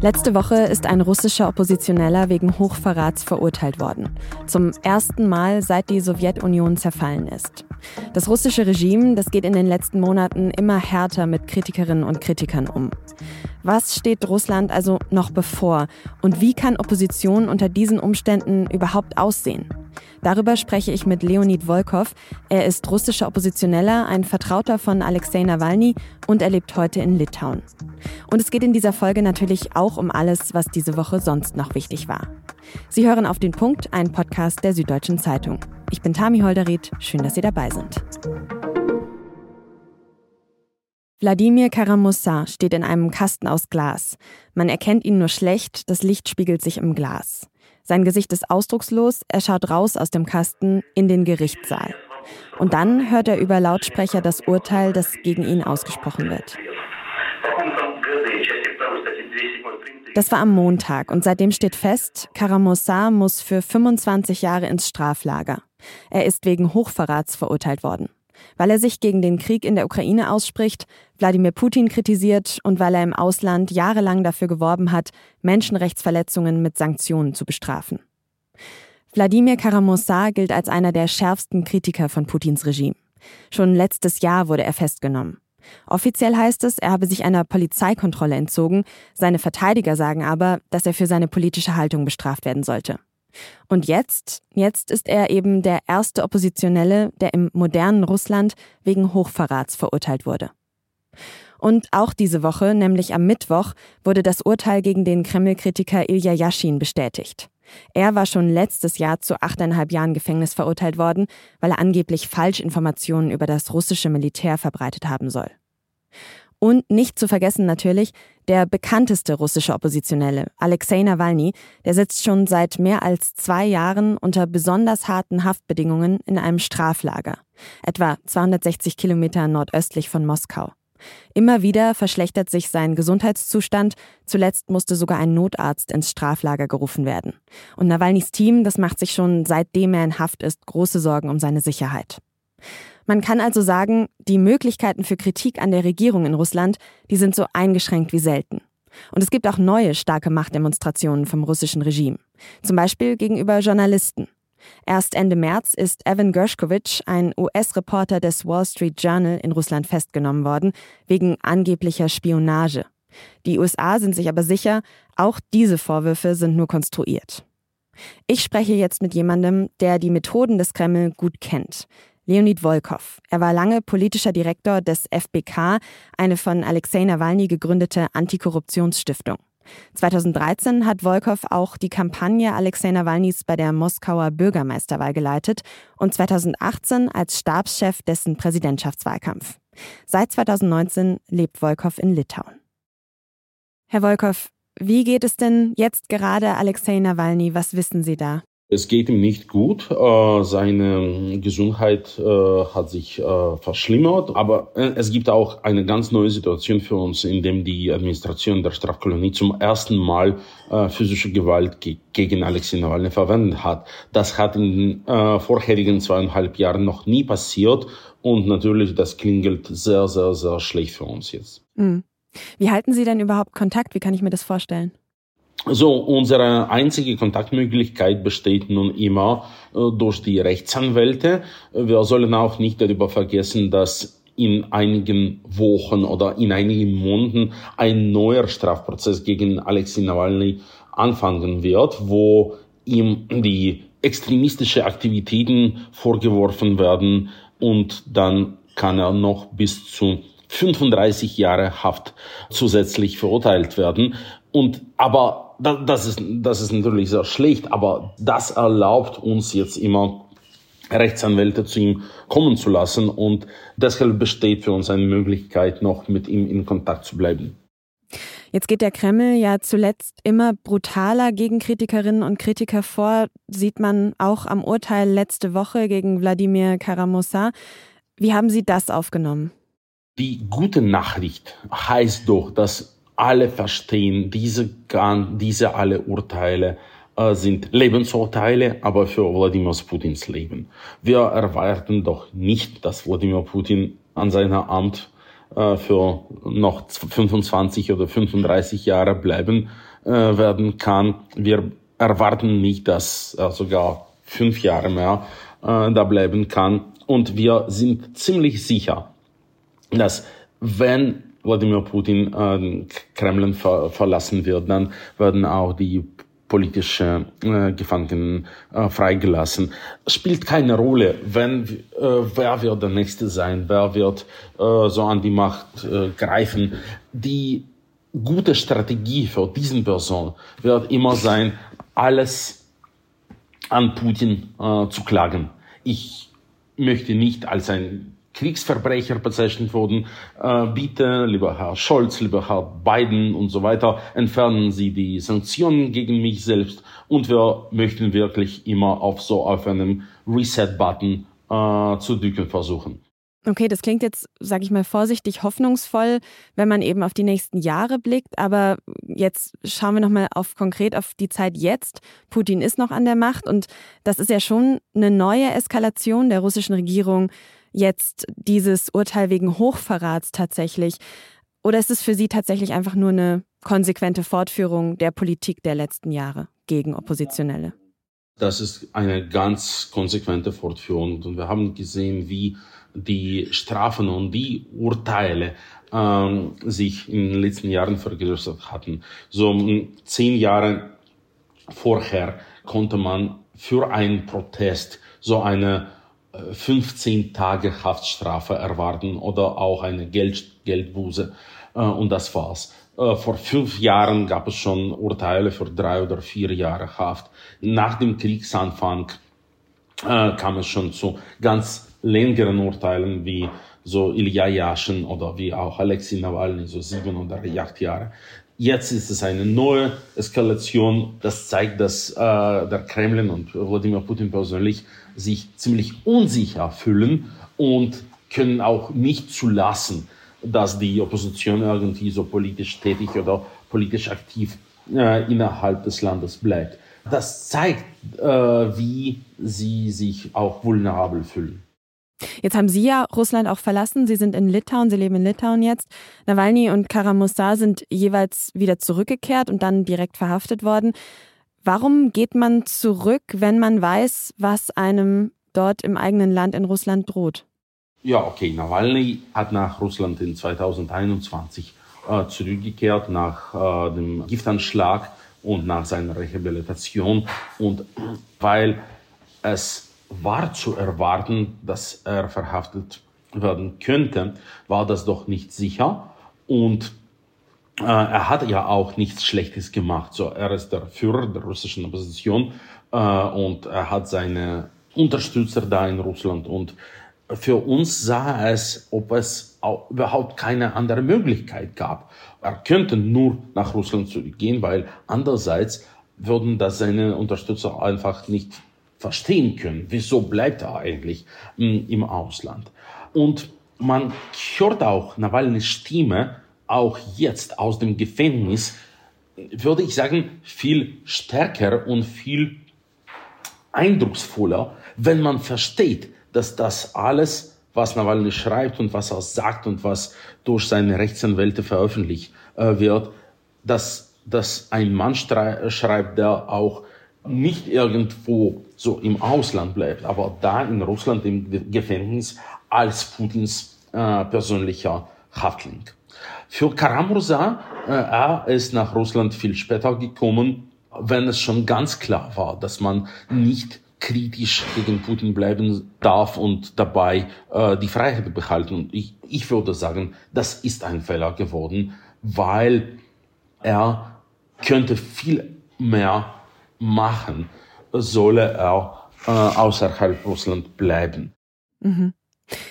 Letzte Woche ist ein russischer Oppositioneller wegen Hochverrats verurteilt worden. Zum ersten Mal seit die Sowjetunion zerfallen ist. Das russische Regime, das geht in den letzten Monaten immer härter mit Kritikerinnen und Kritikern um. Was steht Russland also noch bevor? Und wie kann Opposition unter diesen Umständen überhaupt aussehen? Darüber spreche ich mit Leonid Volkov. Er ist russischer Oppositioneller, ein Vertrauter von Alexei Nawalny und er lebt heute in Litauen. Und es geht in dieser Folge natürlich auch um alles, was diese Woche sonst noch wichtig war. Sie hören auf den Punkt, einen Podcast der Süddeutschen Zeitung. Ich bin Tami Holderried, schön, dass Sie dabei sind. Wladimir Karamussa steht in einem Kasten aus Glas. Man erkennt ihn nur schlecht, das Licht spiegelt sich im Glas. Sein Gesicht ist ausdruckslos, er schaut raus aus dem Kasten in den Gerichtssaal. Und dann hört er über Lautsprecher das Urteil, das gegen ihn ausgesprochen wird. Das war am Montag und seitdem steht fest, Karamossa muss für 25 Jahre ins Straflager. Er ist wegen Hochverrats verurteilt worden weil er sich gegen den Krieg in der Ukraine ausspricht, Wladimir Putin kritisiert und weil er im Ausland jahrelang dafür geworben hat, Menschenrechtsverletzungen mit Sanktionen zu bestrafen. Wladimir Karamossa gilt als einer der schärfsten Kritiker von Putins Regime. Schon letztes Jahr wurde er festgenommen. Offiziell heißt es, er habe sich einer Polizeikontrolle entzogen, seine Verteidiger sagen aber, dass er für seine politische Haltung bestraft werden sollte. Und jetzt, jetzt ist er eben der erste Oppositionelle, der im modernen Russland wegen Hochverrats verurteilt wurde. Und auch diese Woche, nämlich am Mittwoch, wurde das Urteil gegen den Kreml-Kritiker Ilya Yashin bestätigt. Er war schon letztes Jahr zu achteinhalb Jahren Gefängnis verurteilt worden, weil er angeblich Falschinformationen über das russische Militär verbreitet haben soll. Und nicht zu vergessen natürlich der bekannteste russische Oppositionelle, Alexei Nawalny, der sitzt schon seit mehr als zwei Jahren unter besonders harten Haftbedingungen in einem Straflager, etwa 260 Kilometer nordöstlich von Moskau. Immer wieder verschlechtert sich sein Gesundheitszustand. Zuletzt musste sogar ein Notarzt ins Straflager gerufen werden. Und Nawalnys Team, das macht sich schon seitdem er in Haft ist, große Sorgen um seine Sicherheit. Man kann also sagen, die Möglichkeiten für Kritik an der Regierung in Russland, die sind so eingeschränkt wie selten. Und es gibt auch neue starke Machtdemonstrationen vom russischen Regime. Zum Beispiel gegenüber Journalisten. Erst Ende März ist Evan Gershkovich, ein US-Reporter des Wall Street Journal, in Russland festgenommen worden, wegen angeblicher Spionage. Die USA sind sich aber sicher, auch diese Vorwürfe sind nur konstruiert. Ich spreche jetzt mit jemandem, der die Methoden des Kreml gut kennt. Leonid Volkov. Er war lange politischer Direktor des FBK, eine von Alexei Nawalny gegründete Antikorruptionsstiftung. 2013 hat Volkov auch die Kampagne Alexei Nawalnys bei der Moskauer Bürgermeisterwahl geleitet und 2018 als Stabschef dessen Präsidentschaftswahlkampf. Seit 2019 lebt Volkov in Litauen. Herr Volkov, wie geht es denn jetzt gerade Alexei Nawalny? Was wissen Sie da? Es geht ihm nicht gut. Äh, seine Gesundheit äh, hat sich äh, verschlimmert. Aber es gibt auch eine ganz neue Situation für uns, in dem die Administration der Strafkolonie zum ersten Mal physische Gewalt gegen Alexei Nawalny verwendet hat. Das hat in den vorherigen zweieinhalb Jahren noch nie passiert. Und natürlich, das klingelt sehr, sehr, sehr schlecht für uns jetzt. Mhm. Wie halten Sie denn überhaupt Kontakt? Wie kann ich mir das vorstellen? So, unsere einzige Kontaktmöglichkeit besteht nun immer äh, durch die Rechtsanwälte. Wir sollen auch nicht darüber vergessen, dass in einigen Wochen oder in einigen Monaten ein neuer Strafprozess gegen Alexei Nawalny anfangen wird, wo ihm die extremistische Aktivitäten vorgeworfen werden und dann kann er noch bis zu 35 Jahre Haft zusätzlich verurteilt werden. Und aber das ist, das ist natürlich sehr schlecht, aber das erlaubt uns jetzt immer Rechtsanwälte zu ihm kommen zu lassen und deshalb besteht für uns eine Möglichkeit, noch mit ihm in Kontakt zu bleiben. Jetzt geht der Kreml ja zuletzt immer brutaler gegen Kritikerinnen und Kritiker vor, sieht man auch am Urteil letzte Woche gegen Wladimir Karamosa. Wie haben Sie das aufgenommen? Die gute Nachricht heißt doch, dass alle verstehen, diese, diese alle Urteile äh, sind Lebensurteile, aber für Wladimir Putins Leben. Wir erwarten doch nicht, dass Wladimir Putin an seiner Amt äh, für noch 25 oder 35 Jahre bleiben äh, werden kann. Wir erwarten nicht, dass er sogar fünf Jahre mehr äh, da bleiben kann. Und wir sind ziemlich sicher, dass wenn Wladimir Putin äh, Kreml ver verlassen wird, dann werden auch die politische äh, Gefangenen äh, freigelassen. Spielt keine Rolle, wenn äh, wer wird der nächste sein, wer wird äh, so an die Macht äh, greifen. Die gute Strategie für diesen Person wird immer sein, alles an Putin äh, zu klagen. Ich möchte nicht als ein Kriegsverbrecher bezeichnet wurden. Äh, bitte, lieber Herr Scholz, lieber Herr Biden und so weiter, entfernen Sie die Sanktionen gegen mich selbst und wir möchten wirklich immer auf so auf einem Reset-Button äh, zu drücken versuchen. Okay, das klingt jetzt, sage ich mal vorsichtig, hoffnungsvoll, wenn man eben auf die nächsten Jahre blickt. Aber jetzt schauen wir nochmal auf konkret auf die Zeit jetzt. Putin ist noch an der Macht und das ist ja schon eine neue Eskalation der russischen Regierung jetzt dieses Urteil wegen Hochverrats tatsächlich? Oder ist es für Sie tatsächlich einfach nur eine konsequente Fortführung der Politik der letzten Jahre gegen Oppositionelle? Das ist eine ganz konsequente Fortführung. Und wir haben gesehen, wie die Strafen und die Urteile ähm, sich in den letzten Jahren vergrößert hatten. So zehn Jahre vorher konnte man für einen Protest so eine 15 Tage Haftstrafe erwarten oder auch eine Geld, Geldbuße. Äh, und das war's. Äh, vor fünf Jahren gab es schon Urteile für drei oder vier Jahre Haft. Nach dem Kriegsanfang äh, kam es schon zu ganz längeren Urteilen wie so Ilya Yashin oder wie auch Alexei Nawalny, so sieben oder acht Jahre. Jetzt ist es eine neue Eskalation. Das zeigt, dass äh, der Kremlin und Wladimir Putin persönlich sich ziemlich unsicher fühlen und können auch nicht zulassen, dass die Opposition irgendwie so politisch tätig oder politisch aktiv äh, innerhalb des Landes bleibt. Das zeigt, äh, wie sie sich auch vulnerabel fühlen. Jetzt haben Sie ja Russland auch verlassen. Sie sind in Litauen, Sie leben in Litauen jetzt. Nawalny und Karamussa sind jeweils wieder zurückgekehrt und dann direkt verhaftet worden. Warum geht man zurück, wenn man weiß, was einem dort im eigenen Land in Russland droht? Ja, okay. Nawalny hat nach Russland in 2021 äh, zurückgekehrt nach äh, dem Giftanschlag und nach seiner Rehabilitation. Und weil es war zu erwarten, dass er verhaftet werden könnte, war das doch nicht sicher. Und äh, er hat ja auch nichts Schlechtes gemacht. So, er ist der Führer der russischen Opposition äh, und er hat seine Unterstützer da in Russland. Und für uns sah es, ob es überhaupt keine andere Möglichkeit gab. Er könnte nur nach Russland zurückgehen, weil andererseits würden das seine Unterstützer einfach nicht verstehen können, wieso bleibt er eigentlich hm, im Ausland. Und man hört auch Nawalnys Stimme, auch jetzt aus dem Gefängnis, würde ich sagen, viel stärker und viel eindrucksvoller, wenn man versteht, dass das alles, was Nawalny schreibt und was er sagt und was durch seine Rechtsanwälte veröffentlicht äh, wird, dass, dass ein Mann schreibt, der auch nicht irgendwo so im Ausland bleibt, aber da in Russland im Gefängnis als Putins äh, persönlicher Haftling. Für Karamurza, äh, er ist nach Russland viel später gekommen, wenn es schon ganz klar war, dass man nicht kritisch gegen Putin bleiben darf und dabei äh, die Freiheit behalten. Und ich, ich würde sagen, das ist ein Fehler geworden, weil er könnte viel mehr machen, solle er äh, außerhalb Russland bleiben. Mhm.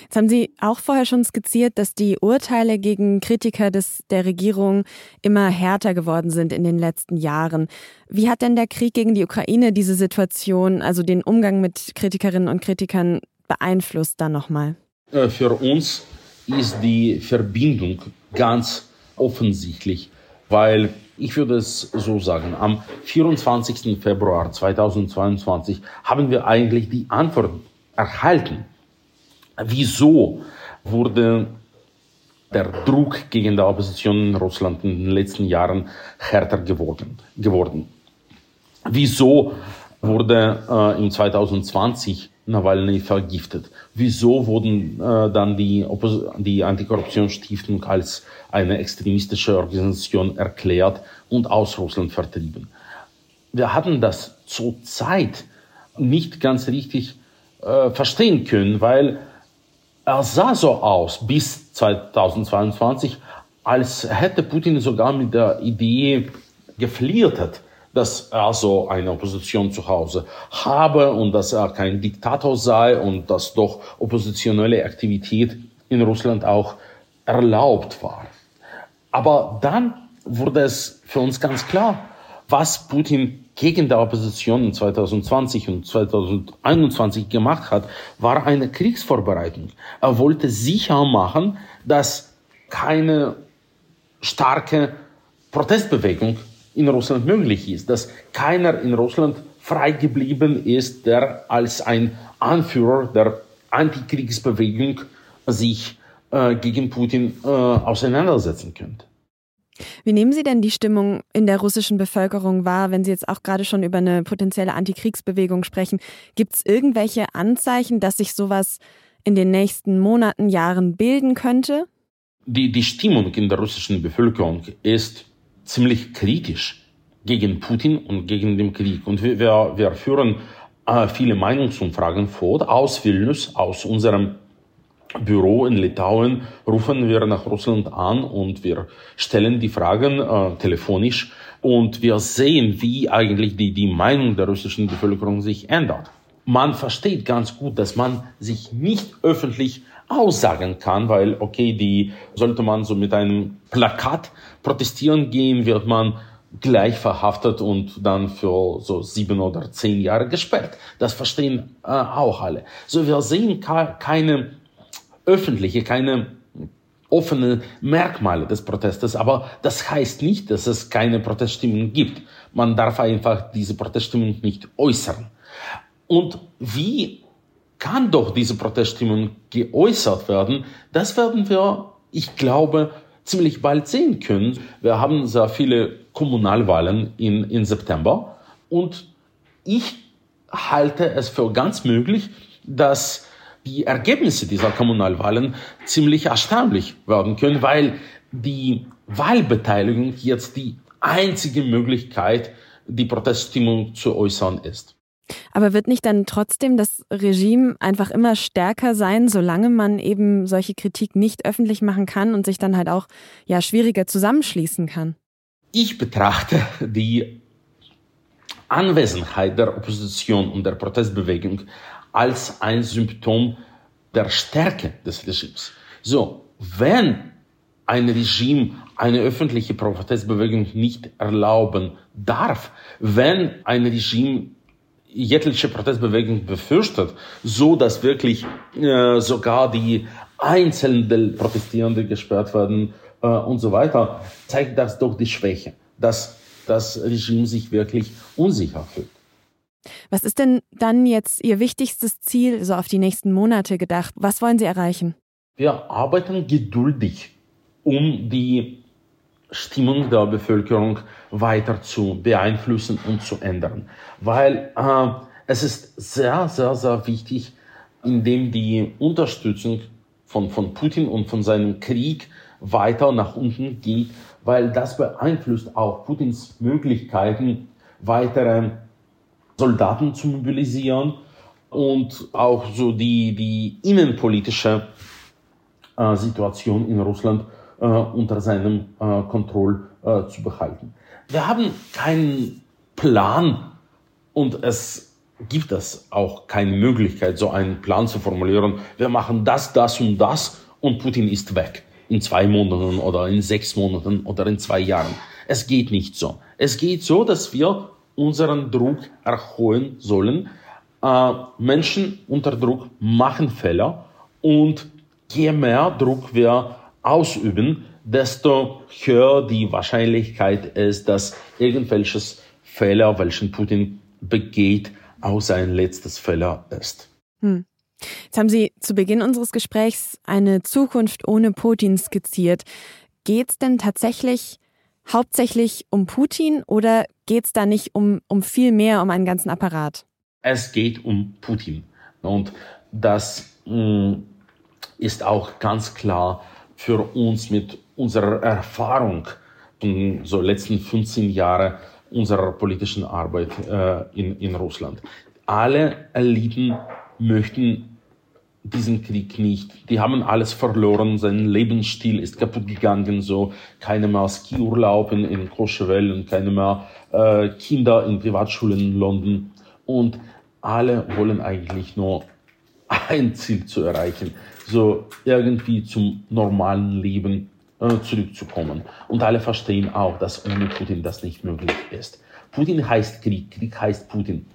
Jetzt haben Sie auch vorher schon skizziert, dass die Urteile gegen Kritiker des, der Regierung immer härter geworden sind in den letzten Jahren. Wie hat denn der Krieg gegen die Ukraine diese Situation, also den Umgang mit Kritikerinnen und Kritikern beeinflusst dann nochmal? Äh, für uns ist die Verbindung ganz offensichtlich, weil ich würde es so sagen, am 24. Februar 2022 haben wir eigentlich die Antwort erhalten. Wieso wurde der Druck gegen die Opposition in Russland in den letzten Jahren härter geworden. geworden. Wieso wurde äh, in 2020 Nawalny vergiftet? Wieso wurden äh, dann die, die Antikorruptionsstiftung als eine extremistische Organisation erklärt und aus Russland vertrieben? Wir hatten das zur Zeit nicht ganz richtig äh, verstehen können, weil er sah so aus bis 2022, als hätte Putin sogar mit der Idee geflirtet, dass er so eine Opposition zu Hause habe und dass er kein Diktator sei und dass doch oppositionelle Aktivität in Russland auch erlaubt war. Aber dann wurde es für uns ganz klar, was Putin gegen die Opposition 2020 und 2021 gemacht hat, war eine Kriegsvorbereitung. Er wollte sicher machen, dass keine starke Protestbewegung in Russland möglich ist, dass keiner in Russland frei geblieben ist, der als ein Anführer der Antikriegsbewegung sich äh, gegen Putin äh, auseinandersetzen könnte. Wie nehmen Sie denn die Stimmung in der russischen Bevölkerung wahr, wenn Sie jetzt auch gerade schon über eine potenzielle Antikriegsbewegung sprechen? Gibt es irgendwelche Anzeichen, dass sich sowas in den nächsten Monaten, Jahren bilden könnte? Die, die Stimmung in der russischen Bevölkerung ist ziemlich kritisch gegen Putin und gegen den Krieg. Und wir, wir, führen äh, viele Meinungsumfragen fort aus Vilnius, aus unserem Büro in Litauen rufen wir nach Russland an und wir stellen die Fragen äh, telefonisch und wir sehen, wie eigentlich die, die Meinung der russischen Bevölkerung sich ändert. Man versteht ganz gut, dass man sich nicht öffentlich aussagen kann, weil, okay, die sollte man so mit einem Plakat protestieren gehen, wird man gleich verhaftet und dann für so sieben oder zehn Jahre gesperrt. Das verstehen äh, auch alle. So, wir sehen keine öffentliche, keine offenen Merkmale des Protestes. Aber das heißt nicht, dass es keine Proteststimmung gibt. Man darf einfach diese Proteststimmung nicht äußern. Und wie kann doch diese Proteststimmung geäußert werden? Das werden wir, ich glaube, ziemlich bald sehen können. Wir haben sehr viele Kommunalwahlen in, in September und ich halte es für ganz möglich, dass die Ergebnisse dieser Kommunalwahlen ziemlich erstaunlich werden können, weil die Wahlbeteiligung jetzt die einzige Möglichkeit, die Proteststimmung zu äußern ist. Aber wird nicht dann trotzdem das Regime einfach immer stärker sein, solange man eben solche Kritik nicht öffentlich machen kann und sich dann halt auch ja schwieriger zusammenschließen kann? Ich betrachte die Anwesenheit der Opposition und der Protestbewegung als ein Symptom der Stärke des Regimes. So, wenn ein Regime eine öffentliche Protestbewegung nicht erlauben darf, wenn ein Regime jegliche Protestbewegung befürchtet, so dass wirklich äh, sogar die einzelnen Protestierenden gesperrt werden äh, und so weiter, zeigt das doch die Schwäche, dass das Regime sich wirklich unsicher fühlt. Was ist denn dann jetzt Ihr wichtigstes Ziel so auf die nächsten Monate gedacht? Was wollen Sie erreichen? Wir arbeiten geduldig, um die Stimmung der Bevölkerung weiter zu beeinflussen und zu ändern. Weil äh, es ist sehr, sehr, sehr wichtig, indem die Unterstützung von, von Putin und von seinem Krieg weiter nach unten geht, weil das beeinflusst auch Putins Möglichkeiten, weitere Soldaten zu mobilisieren und auch so die, die innenpolitische äh, Situation in Russland äh, unter seinem äh, Kontroll äh, zu behalten. Wir haben keinen Plan und es gibt es auch keine Möglichkeit, so einen Plan zu formulieren. Wir machen das, das und das und Putin ist weg in zwei Monaten oder in sechs Monaten oder in zwei Jahren. Es geht nicht so. Es geht so, dass wir unseren Druck erhöhen sollen. Äh, Menschen unter Druck machen Fehler und je mehr Druck wir ausüben, desto höher die Wahrscheinlichkeit ist, dass irgendwelches Fehler, welchen Putin begeht, auch sein letztes Fehler ist. Hm. Jetzt haben Sie zu Beginn unseres Gesprächs eine Zukunft ohne Putin skizziert. Geht es denn tatsächlich hauptsächlich um Putin oder geht es da nicht um, um viel mehr, um einen ganzen Apparat? Es geht um Putin. Und das mh, mm, ist auch ganz klar für uns mit unserer Erfahrung in so letzten 15 Jahren unserer politischen Arbeit äh, in, in Russland. Alle Eliten möchten diesen Krieg nicht. Die haben alles verloren, sein Lebensstil ist kaputt gegangen, so keine mehr Skiurlaub in, in und keine mehr äh, Kinder in Privatschulen in London. Und alle wollen eigentlich nur ein Ziel zu erreichen, so irgendwie zum normalen Leben äh, zurückzukommen. Und alle verstehen auch, dass ohne Putin das nicht möglich ist. Putin heißt Krieg, Krieg heißt Putin.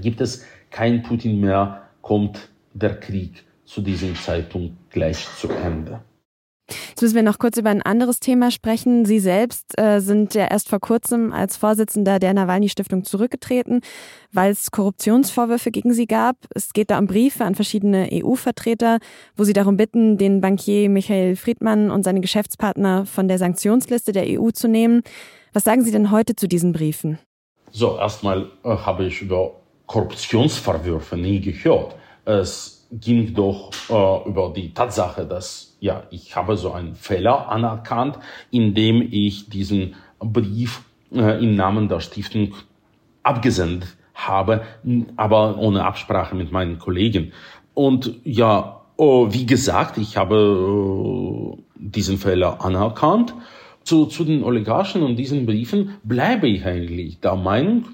Gibt es kein Putin mehr, kommt der Krieg zu diesem Zeitpunkt gleich zu Ende. Jetzt müssen wir noch kurz über ein anderes Thema sprechen. Sie selbst äh, sind ja erst vor kurzem als Vorsitzender der Nawalny-Stiftung zurückgetreten, weil es Korruptionsvorwürfe gegen Sie gab. Es geht da um Briefe an verschiedene EU-Vertreter, wo Sie darum bitten, den Bankier Michael Friedmann und seine Geschäftspartner von der Sanktionsliste der EU zu nehmen. Was sagen Sie denn heute zu diesen Briefen? So, erstmal äh, habe ich über Korruptionsvorwürfe nie gehört. Es ging doch äh, über die Tatsache, dass ja, ich habe so einen Fehler anerkannt, indem ich diesen Brief äh, im Namen der Stiftung abgesendet habe, aber ohne Absprache mit meinen Kollegen. Und ja, oh, wie gesagt, ich habe äh, diesen Fehler anerkannt. Zu, zu den Oligarchen und diesen Briefen bleibe ich eigentlich der Meinung,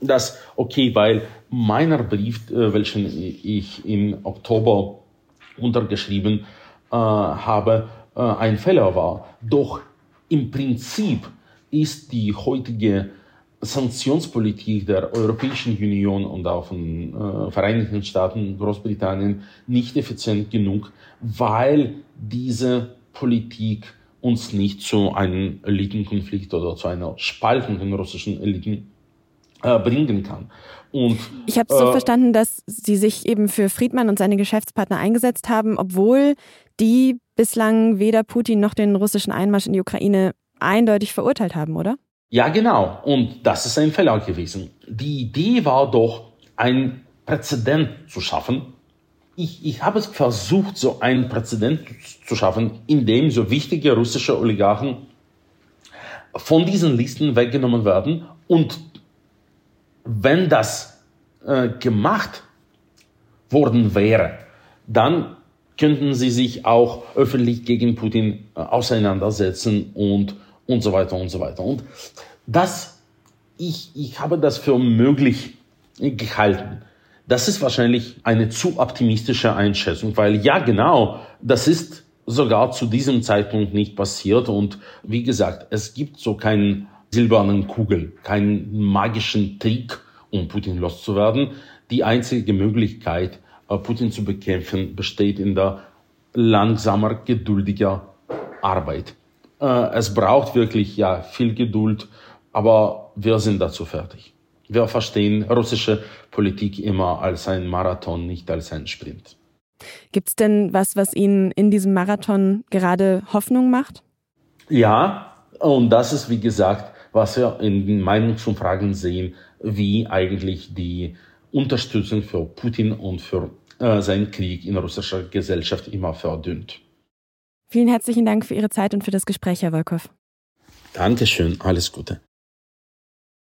dass, okay, weil meiner Brief, äh, welchen ich im Oktober untergeschrieben äh, habe, äh, ein Fehler war. Doch im Prinzip ist die heutige Sanktionspolitik der Europäischen Union und auch von äh, Vereinigten Staaten, Großbritannien nicht effizient genug, weil diese Politik uns nicht zu einem Elitenkonflikt oder zu einer Spaltung den russischen Eliten äh, bringen kann. Und, ich habe so äh, verstanden, dass Sie sich eben für Friedmann und seine Geschäftspartner eingesetzt haben, obwohl die bislang weder Putin noch den russischen Einmarsch in die Ukraine eindeutig verurteilt haben, oder? Ja, genau. Und das ist ein Fehler gewesen. Die Idee war doch, ein Präzedent zu schaffen. Ich, ich habe versucht, so ein Präzedent zu schaffen, in dem so wichtige russische Oligarchen von diesen Listen weggenommen werden und wenn das äh, gemacht worden wäre, dann könnten sie sich auch öffentlich gegen Putin äh, auseinandersetzen und, und so weiter und so weiter. Und das, ich, ich habe das für möglich gehalten. Das ist wahrscheinlich eine zu optimistische Einschätzung, weil ja, genau, das ist sogar zu diesem Zeitpunkt nicht passiert. Und wie gesagt, es gibt so keinen silbernen Kugel, keinen magischen Trick, um Putin loszuwerden. Die einzige Möglichkeit, äh, Putin zu bekämpfen, besteht in der langsamer, geduldiger Arbeit. Äh, es braucht wirklich ja viel Geduld, aber wir sind dazu fertig. Wir verstehen russische Politik immer als ein Marathon, nicht als ein Sprint. Gibt es denn was, was Ihnen in diesem Marathon gerade Hoffnung macht? Ja, und das ist, wie gesagt, was wir in Meinungsumfragen sehen, wie eigentlich die Unterstützung für Putin und für äh, seinen Krieg in russischer Gesellschaft immer verdünnt. Vielen herzlichen Dank für Ihre Zeit und für das Gespräch, Herr Wolkow. Dankeschön, alles Gute.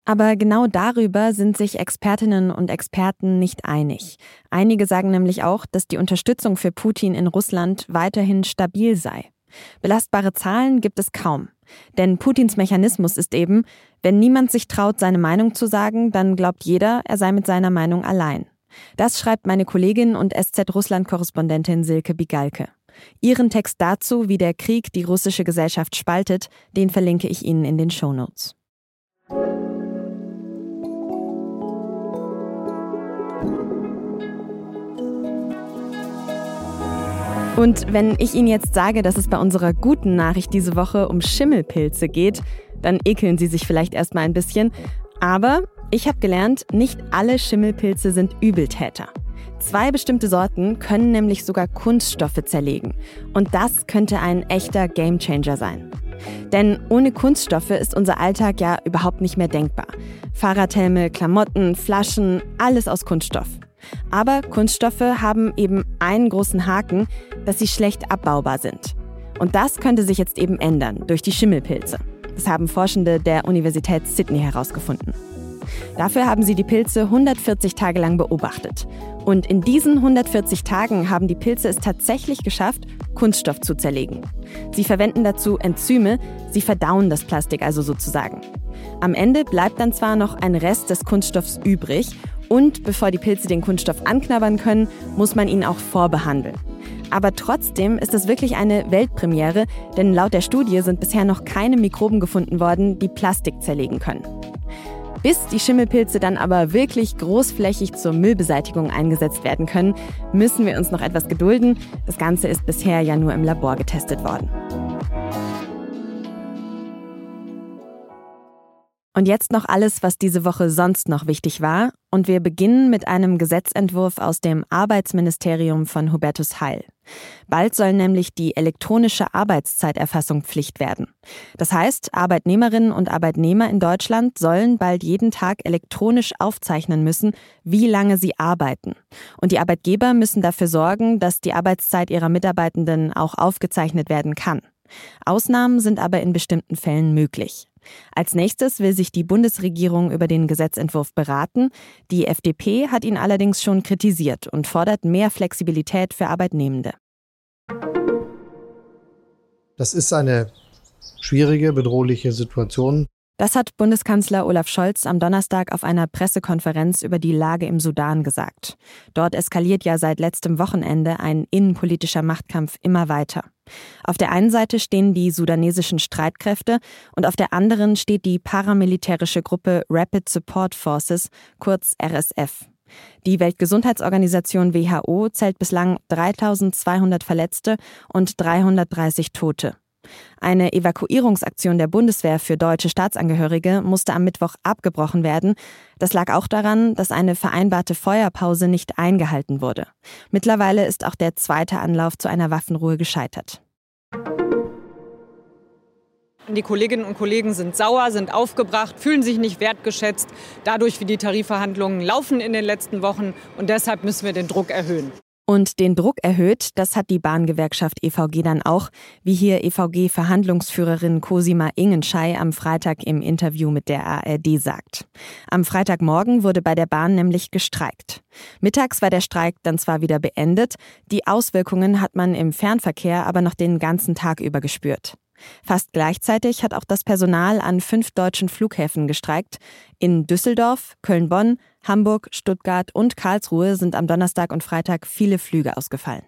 Aber genau darüber sind sich Expertinnen und Experten nicht einig. Einige sagen nämlich auch, dass die Unterstützung für Putin in Russland weiterhin stabil sei. Belastbare Zahlen gibt es kaum. Denn Putins Mechanismus ist eben, wenn niemand sich traut, seine Meinung zu sagen, dann glaubt jeder, er sei mit seiner Meinung allein. Das schreibt meine Kollegin und SZ-Russland-Korrespondentin Silke Bigalke. Ihren Text dazu, wie der Krieg die russische Gesellschaft spaltet, den verlinke ich Ihnen in den Show Und wenn ich Ihnen jetzt sage, dass es bei unserer guten Nachricht diese Woche um Schimmelpilze geht, dann ekeln Sie sich vielleicht erstmal ein bisschen. Aber ich habe gelernt, nicht alle Schimmelpilze sind Übeltäter. Zwei bestimmte Sorten können nämlich sogar Kunststoffe zerlegen. Und das könnte ein echter Gamechanger sein. Denn ohne Kunststoffe ist unser Alltag ja überhaupt nicht mehr denkbar. Fahrradhelme, Klamotten, Flaschen, alles aus Kunststoff. Aber Kunststoffe haben eben einen großen Haken, dass sie schlecht abbaubar sind. Und das könnte sich jetzt eben ändern durch die Schimmelpilze. Das haben Forschende der Universität Sydney herausgefunden. Dafür haben sie die Pilze 140 Tage lang beobachtet. Und in diesen 140 Tagen haben die Pilze es tatsächlich geschafft, Kunststoff zu zerlegen. Sie verwenden dazu Enzyme, sie verdauen das Plastik also sozusagen. Am Ende bleibt dann zwar noch ein Rest des Kunststoffs übrig und bevor die Pilze den Kunststoff anknabbern können, muss man ihn auch vorbehandeln. Aber trotzdem ist es wirklich eine Weltpremiere, denn laut der Studie sind bisher noch keine Mikroben gefunden worden, die Plastik zerlegen können. Bis die Schimmelpilze dann aber wirklich großflächig zur Müllbeseitigung eingesetzt werden können, müssen wir uns noch etwas gedulden. Das Ganze ist bisher ja nur im Labor getestet worden. Und jetzt noch alles, was diese Woche sonst noch wichtig war. Und wir beginnen mit einem Gesetzentwurf aus dem Arbeitsministerium von Hubertus Heil. Bald soll nämlich die elektronische Arbeitszeiterfassung Pflicht werden. Das heißt, Arbeitnehmerinnen und Arbeitnehmer in Deutschland sollen bald jeden Tag elektronisch aufzeichnen müssen, wie lange sie arbeiten. Und die Arbeitgeber müssen dafür sorgen, dass die Arbeitszeit ihrer Mitarbeitenden auch aufgezeichnet werden kann. Ausnahmen sind aber in bestimmten Fällen möglich. Als nächstes will sich die Bundesregierung über den Gesetzentwurf beraten. Die FDP hat ihn allerdings schon kritisiert und fordert mehr Flexibilität für Arbeitnehmende. Das ist eine schwierige, bedrohliche Situation. Das hat Bundeskanzler Olaf Scholz am Donnerstag auf einer Pressekonferenz über die Lage im Sudan gesagt. Dort eskaliert ja seit letztem Wochenende ein innenpolitischer Machtkampf immer weiter. Auf der einen Seite stehen die sudanesischen Streitkräfte und auf der anderen steht die paramilitärische Gruppe Rapid Support Forces, kurz RSF. Die Weltgesundheitsorganisation WHO zählt bislang 3200 Verletzte und 330 Tote. Eine Evakuierungsaktion der Bundeswehr für deutsche Staatsangehörige musste am Mittwoch abgebrochen werden. Das lag auch daran, dass eine vereinbarte Feuerpause nicht eingehalten wurde. Mittlerweile ist auch der zweite Anlauf zu einer Waffenruhe gescheitert. Die Kolleginnen und Kollegen sind sauer, sind aufgebracht, fühlen sich nicht wertgeschätzt, dadurch wie die Tarifverhandlungen laufen in den letzten Wochen. Und deshalb müssen wir den Druck erhöhen. Und den Druck erhöht, das hat die Bahngewerkschaft EVG dann auch, wie hier EVG-Verhandlungsführerin Cosima Ingenschei am Freitag im Interview mit der ARD sagt. Am Freitagmorgen wurde bei der Bahn nämlich gestreikt. Mittags war der Streik dann zwar wieder beendet, die Auswirkungen hat man im Fernverkehr aber noch den ganzen Tag über gespürt. Fast gleichzeitig hat auch das Personal an fünf deutschen Flughäfen gestreikt. In Düsseldorf, Köln-Bonn, Hamburg, Stuttgart und Karlsruhe sind am Donnerstag und Freitag viele Flüge ausgefallen.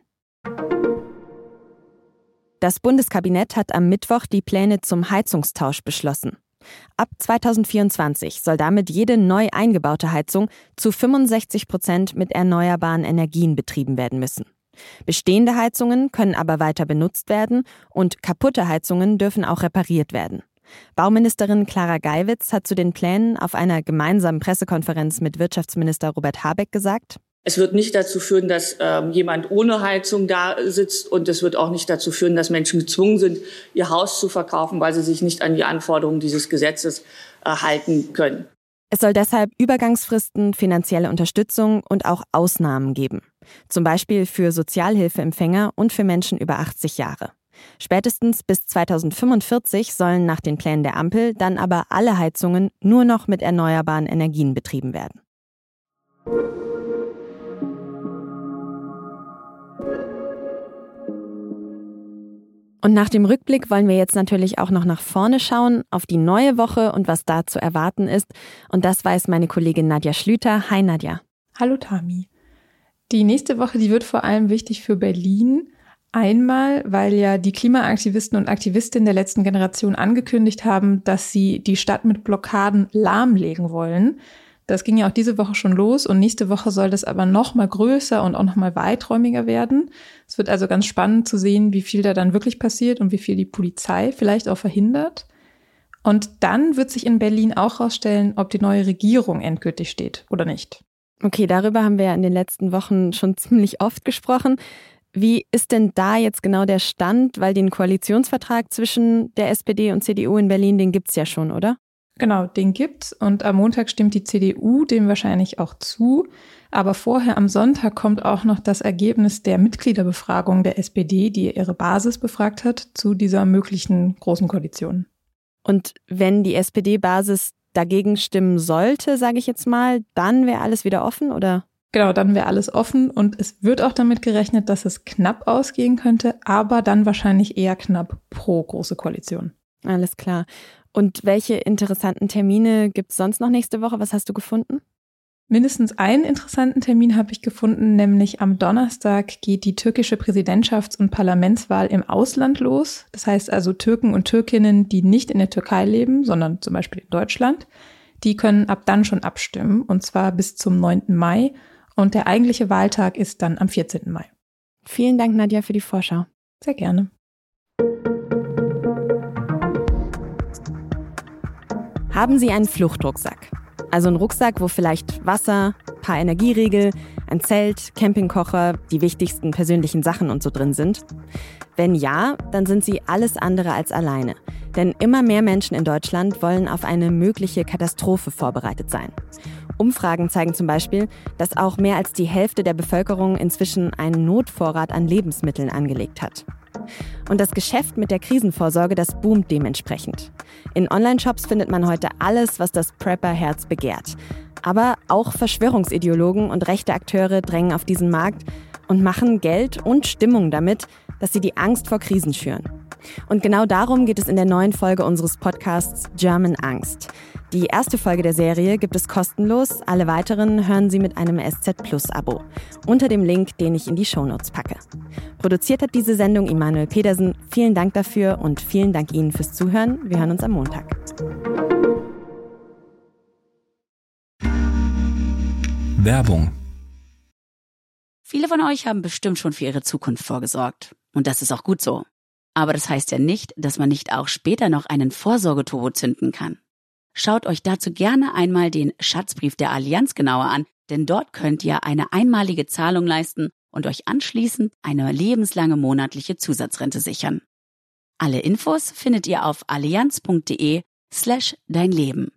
Das Bundeskabinett hat am Mittwoch die Pläne zum Heizungstausch beschlossen. Ab 2024 soll damit jede neu eingebaute Heizung zu 65 Prozent mit erneuerbaren Energien betrieben werden müssen. Bestehende Heizungen können aber weiter benutzt werden und kaputte Heizungen dürfen auch repariert werden. Bauministerin Clara Geiwitz hat zu den Plänen auf einer gemeinsamen Pressekonferenz mit Wirtschaftsminister Robert Habeck gesagt, es wird nicht dazu führen, dass ähm, jemand ohne Heizung da sitzt und es wird auch nicht dazu führen, dass Menschen gezwungen sind, ihr Haus zu verkaufen, weil sie sich nicht an die Anforderungen dieses Gesetzes äh, halten können. Es soll deshalb Übergangsfristen, finanzielle Unterstützung und auch Ausnahmen geben. Zum Beispiel für Sozialhilfeempfänger und für Menschen über 80 Jahre. Spätestens bis 2045 sollen nach den Plänen der Ampel dann aber alle Heizungen nur noch mit erneuerbaren Energien betrieben werden. Und nach dem Rückblick wollen wir jetzt natürlich auch noch nach vorne schauen, auf die neue Woche und was da zu erwarten ist. Und das weiß meine Kollegin Nadja Schlüter. Hi Nadja. Hallo Tami. Die nächste Woche, die wird vor allem wichtig für Berlin. Einmal, weil ja die Klimaaktivisten und Aktivistinnen der letzten Generation angekündigt haben, dass sie die Stadt mit Blockaden lahmlegen wollen. Das ging ja auch diese Woche schon los und nächste Woche soll das aber noch mal größer und auch noch mal weiträumiger werden. Es wird also ganz spannend zu sehen, wie viel da dann wirklich passiert und wie viel die Polizei vielleicht auch verhindert. Und dann wird sich in Berlin auch herausstellen, ob die neue Regierung endgültig steht oder nicht. Okay, darüber haben wir ja in den letzten Wochen schon ziemlich oft gesprochen. Wie ist denn da jetzt genau der Stand? Weil den Koalitionsvertrag zwischen der SPD und CDU in Berlin, den gibt es ja schon, oder? Genau, den gibt's und am Montag stimmt die CDU dem wahrscheinlich auch zu. Aber vorher am Sonntag kommt auch noch das Ergebnis der Mitgliederbefragung der SPD, die ihre Basis befragt hat, zu dieser möglichen großen Koalition. Und wenn die SPD-Basis dagegen stimmen sollte, sage ich jetzt mal, dann wäre alles wieder offen, oder? Genau, dann wäre alles offen und es wird auch damit gerechnet, dass es knapp ausgehen könnte, aber dann wahrscheinlich eher knapp pro große Koalition. Alles klar. Und welche interessanten Termine gibt es sonst noch nächste Woche? Was hast du gefunden? Mindestens einen interessanten Termin habe ich gefunden, nämlich am Donnerstag geht die türkische Präsidentschafts- und Parlamentswahl im Ausland los. Das heißt also Türken und Türkinnen, die nicht in der Türkei leben, sondern zum Beispiel in Deutschland, die können ab dann schon abstimmen, und zwar bis zum 9. Mai. Und der eigentliche Wahltag ist dann am 14. Mai. Vielen Dank, Nadja, für die Vorschau. Sehr gerne. Haben Sie einen Fluchtrucksack? Also ein Rucksack, wo vielleicht Wasser, paar Energieriegel, ein Zelt, Campingkocher, die wichtigsten persönlichen Sachen und so drin sind? Wenn ja, dann sind sie alles andere als alleine. Denn immer mehr Menschen in Deutschland wollen auf eine mögliche Katastrophe vorbereitet sein. Umfragen zeigen zum Beispiel, dass auch mehr als die Hälfte der Bevölkerung inzwischen einen Notvorrat an Lebensmitteln angelegt hat. Und das Geschäft mit der Krisenvorsorge, das boomt dementsprechend. In Online-Shops findet man heute alles, was das Prepper-Herz begehrt. Aber auch Verschwörungsideologen und rechte Akteure drängen auf diesen Markt und machen Geld und Stimmung damit, dass sie die Angst vor Krisen schüren. Und genau darum geht es in der neuen Folge unseres Podcasts German Angst. Die erste Folge der Serie gibt es kostenlos, alle weiteren hören Sie mit einem SZ Plus Abo. Unter dem Link, den ich in die Shownotes packe. Produziert hat diese Sendung Immanuel Pedersen. Vielen Dank dafür und vielen Dank Ihnen fürs Zuhören. Wir hören uns am Montag. Werbung Viele von euch haben bestimmt schon für ihre Zukunft vorgesorgt. Und das ist auch gut so. Aber das heißt ja nicht, dass man nicht auch später noch einen Vorsorgeturbo zünden kann. Schaut euch dazu gerne einmal den Schatzbrief der Allianz genauer an, denn dort könnt ihr eine einmalige Zahlung leisten und euch anschließend eine lebenslange monatliche Zusatzrente sichern. Alle Infos findet ihr auf allianz.de slash dein Leben.